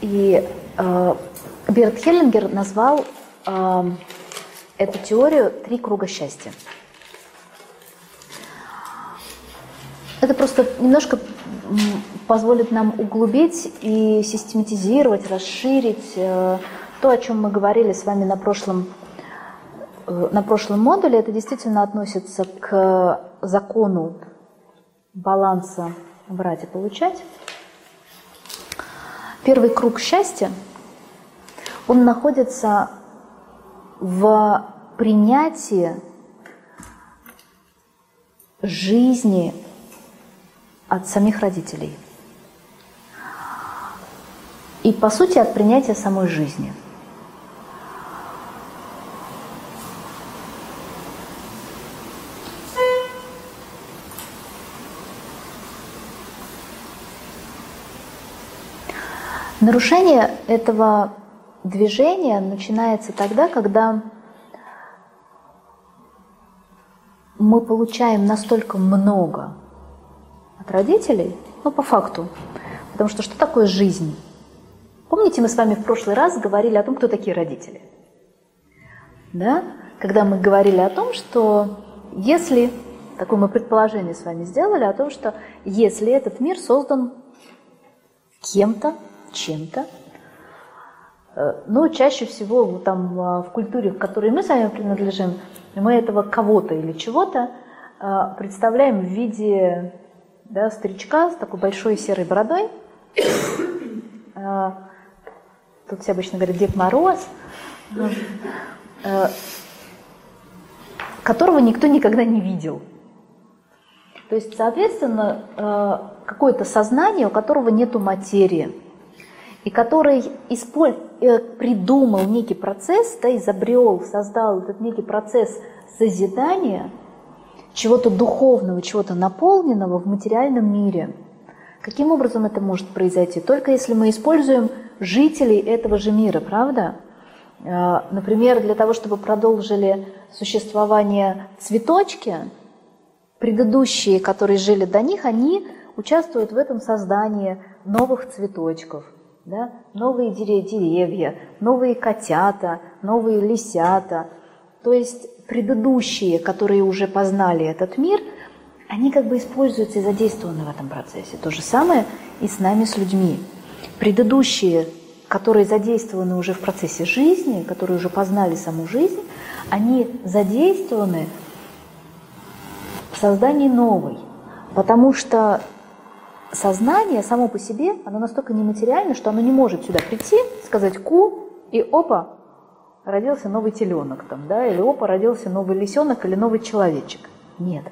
И э, Берт Хеллингер назвал э, эту теорию «три круга счастья». Это просто немножко позволит нам углубить и систематизировать, расширить э, то, о чем мы говорили с вами на прошлом, э, на прошлом модуле. Это действительно относится к закону баланса брать и получать. Первый круг счастья, он находится в принятии жизни от самих родителей. И, по сути, от принятия самой жизни. Нарушение этого движения начинается тогда, когда мы получаем настолько много от родителей, ну, по факту. Потому что что такое жизнь? Помните, мы с вами в прошлый раз говорили о том, кто такие родители? Да? Когда мы говорили о том, что если, такое мы предположение с вами сделали, о том, что если этот мир создан кем-то, чем-то, э, но чаще всего там в культуре, в которой мы с вами принадлежим, мы этого кого-то или чего-то э, представляем в виде да, старичка с такой большой серой бородой. А, тут все обычно говорят Дед Мороз, а, которого никто никогда не видел. То есть, соответственно, а, какое-то сознание, у которого нету материи, и который исполь... Э, придумал некий процесс, да, изобрел, создал этот некий процесс созидания – чего-то духовного, чего-то наполненного в материальном мире. Каким образом это может произойти? Только если мы используем жителей этого же мира, правда? А, например, для того, чтобы продолжили существование цветочки, предыдущие, которые жили до них, они участвуют в этом создании новых цветочков, да? новые деревья, новые котята, новые лисята. То есть предыдущие, которые уже познали этот мир, они как бы используются и задействованы в этом процессе. То же самое и с нами, с людьми. Предыдущие, которые задействованы уже в процессе жизни, которые уже познали саму жизнь, они задействованы в создании новой. Потому что сознание само по себе, оно настолько нематериально, что оно не может сюда прийти, сказать «ку», и опа, родился новый теленок там, да, или опа, родился новый лисенок или новый человечек. Нет.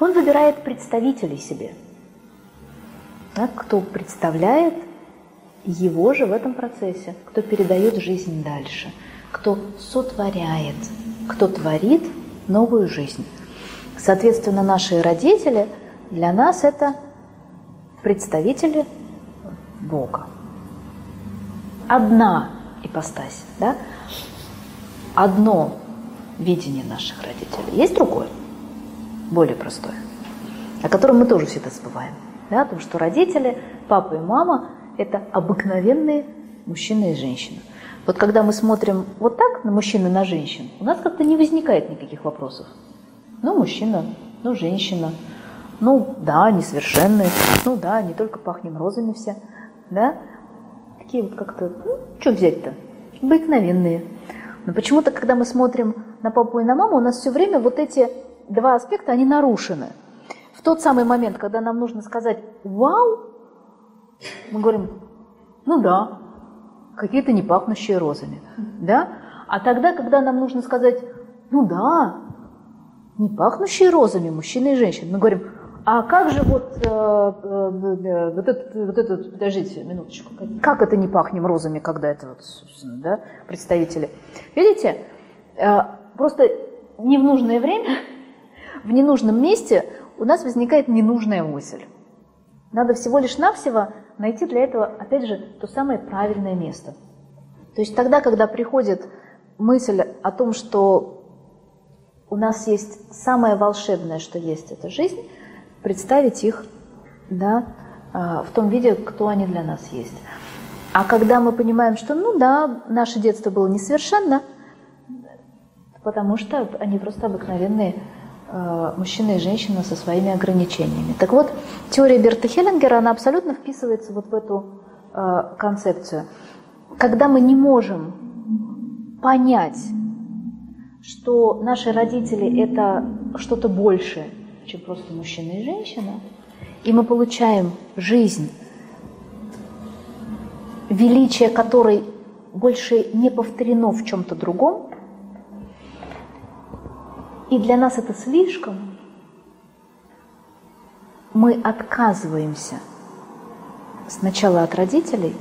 Он выбирает представителей себе, да, кто представляет его же в этом процессе, кто передает жизнь дальше, кто сотворяет, кто творит новую жизнь. Соответственно, наши родители для нас это представители Бога. Одна ипостась. Да? Одно видение наших родителей. Есть другое, более простое, о котором мы тоже всегда забываем. Да? Потому что родители, папа и мама – это обыкновенные мужчина и женщина. Вот когда мы смотрим вот так на мужчин и на женщин, у нас как-то не возникает никаких вопросов. Ну, мужчина, ну, женщина, ну, да, несовершенные, ну, да, не только пахнем розами все, да, такие вот как-то, ну, что взять-то? Обыкновенные. Но почему-то, когда мы смотрим на папу и на маму, у нас все время вот эти два аспекта, они нарушены. В тот самый момент, когда нам нужно сказать «Вау!», мы говорим «Ну да, какие-то не пахнущие розами». Да? А тогда, когда нам нужно сказать «Ну да, не пахнущие розами мужчины и женщины», мы говорим а как же вот, э, э, вот, этот, вот этот, подождите минуточку, как это не пахнем розами, когда это вот, собственно, да, представители? Видите, э, просто не в нужное время, в ненужном месте у нас возникает ненужная мысль. Надо всего лишь навсего найти для этого, опять же, то самое правильное место. То есть тогда, когда приходит мысль о том, что у нас есть самое волшебное, что есть, это жизнь, представить их да, а, в том виде, кто они для нас есть. А когда мы понимаем, что, ну да, наше детство было несовершенно, потому что они просто обыкновенные э, мужчины и женщины со своими ограничениями. Так вот, теория Берта Хеллингера, она абсолютно вписывается вот в эту э, концепцию. Когда мы не можем понять, что наши родители это что-то большее, чем просто мужчина и женщина, и мы получаем жизнь, величие которой больше не повторено в чем-то другом, и для нас это слишком, мы отказываемся сначала от родителей,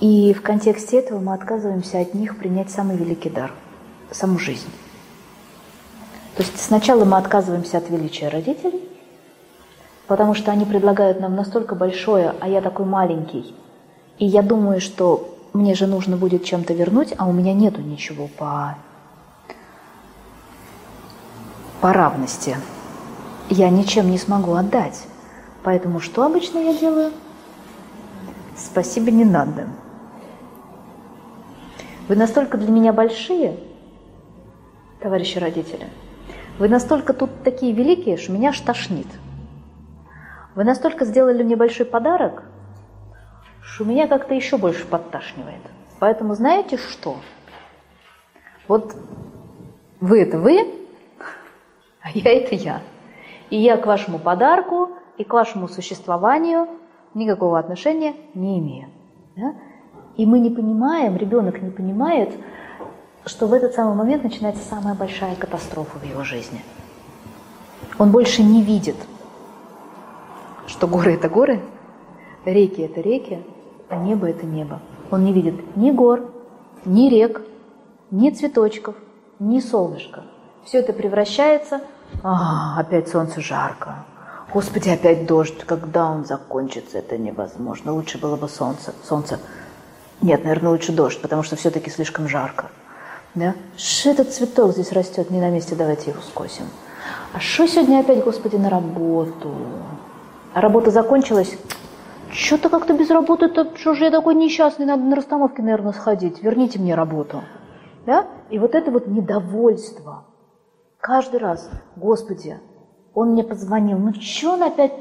и в контексте этого мы отказываемся от них принять самый великий дар – саму жизнь. То есть сначала мы отказываемся от величия родителей, потому что они предлагают нам настолько большое, а я такой маленький. И я думаю, что мне же нужно будет чем-то вернуть, а у меня нету ничего по, по равности. Я ничем не смогу отдать. Поэтому что обычно я делаю? Спасибо не надо. Вы настолько для меня большие, товарищи родители, вы настолько тут такие великие, что меня аж вы настолько сделали мне большой подарок, что меня как-то еще больше подташнивает. Поэтому знаете что? Вот вы это вы, а я это я. И я к вашему подарку и к вашему существованию никакого отношения не имею. Да? И мы не понимаем, ребенок не понимает, что в этот самый момент начинается самая большая катастрофа в его жизни. Он больше не видит – что горы – это горы, реки – это реки, а небо – это небо. Он не видит ни гор, ни рек, ни цветочков, ни солнышка. Все это превращается, а, опять солнце жарко, Господи, опять дождь, когда он закончится, это невозможно. Лучше было бы солнце. Солнце. Нет, наверное, лучше дождь, потому что все-таки слишком жарко. Да? Что этот цветок здесь растет не на месте, давайте его скосим. А что сегодня опять, Господи, на работу? А работа закончилась. Что-то как-то без работы, то что же я такой несчастный, надо на расстановке, наверное, сходить. Верните мне работу. Да? И вот это вот недовольство. Каждый раз, Господи, он мне позвонил, ну что он опять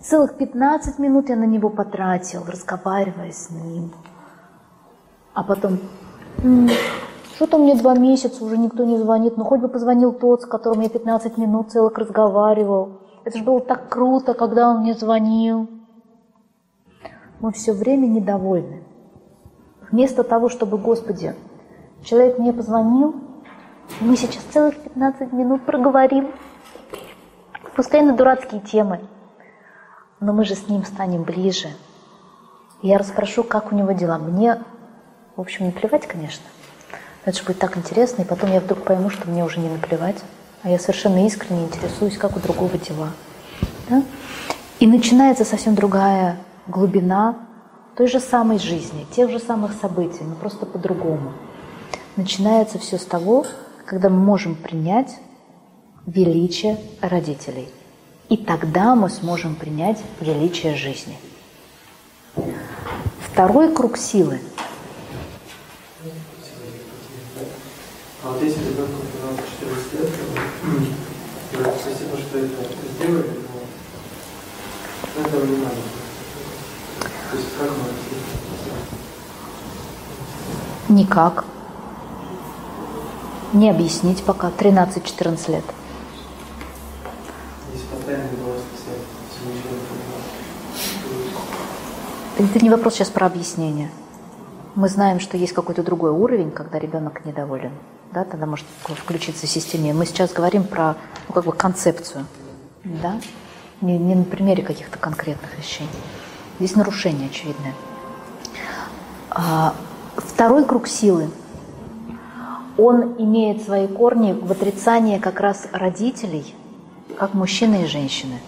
целых 15 минут я на него потратил, разговаривая с ним. А потом, что-то мне два месяца уже никто не звонит, ну хоть бы позвонил тот, с которым я 15 минут целых разговаривал. Это же было так круто, когда он мне звонил. Мы все время недовольны. Вместо того, чтобы, Господи, человек мне позвонил, мы сейчас целых 15 минут проговорим, пускай на дурацкие темы, но мы же с ним станем ближе. Я расспрошу, как у него дела. Мне, в общем, не плевать, конечно. Это же будет так интересно, и потом я вдруг пойму, что мне уже не наплевать а я совершенно искренне интересуюсь, как у другого дела. Да? И начинается совсем другая глубина той же самой жизни, тех же самых событий, но просто по-другому. Начинается все с того, когда мы можем принять величие родителей. И тогда мы сможем принять величие жизни. Второй круг силы. А вот если ребенку 14 лет, то спасибо, что это сделали, но этого не надо. То есть как мы Никак. Не объяснить пока. 13-14 лет. Если постоянно Это не вопрос сейчас про объяснение. Мы знаем, что есть какой-то другой уровень, когда ребенок недоволен да, тогда может включиться в системе. Мы сейчас говорим про ну, как бы концепцию, да, не, не на примере каких-то конкретных вещей. Здесь нарушение очевидное. А, второй круг силы, он имеет свои корни в отрицании как раз родителей, как мужчины и женщины.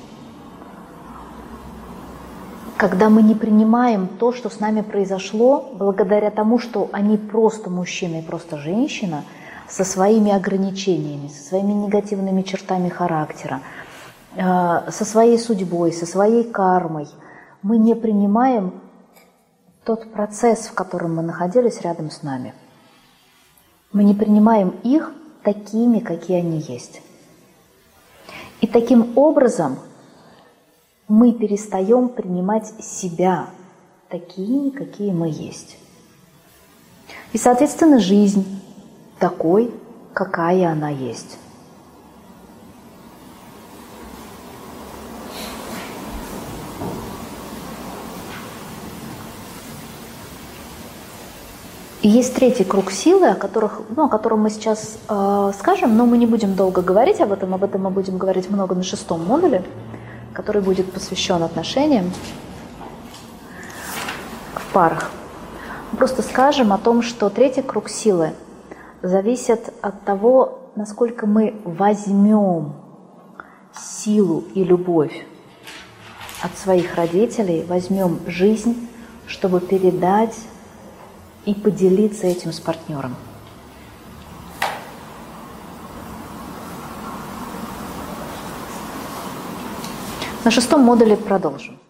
Когда мы не принимаем то, что с нами произошло, благодаря тому, что они просто мужчина и просто женщина – со своими ограничениями, со своими негативными чертами характера, э, со своей судьбой, со своей кармой. Мы не принимаем тот процесс, в котором мы находились рядом с нами. Мы не принимаем их такими, какие они есть. И таким образом мы перестаем принимать себя такими, какие мы есть. И, соответственно, жизнь такой, какая она есть. И есть третий круг силы, о, которых, ну, о котором мы сейчас э, скажем, но мы не будем долго говорить об этом, об этом мы будем говорить много на шестом модуле, который будет посвящен отношениям в парах. Просто скажем о том, что третий круг силы зависит от того, насколько мы возьмем силу и любовь от своих родителей, возьмем жизнь, чтобы передать и поделиться этим с партнером. На шестом модуле продолжим.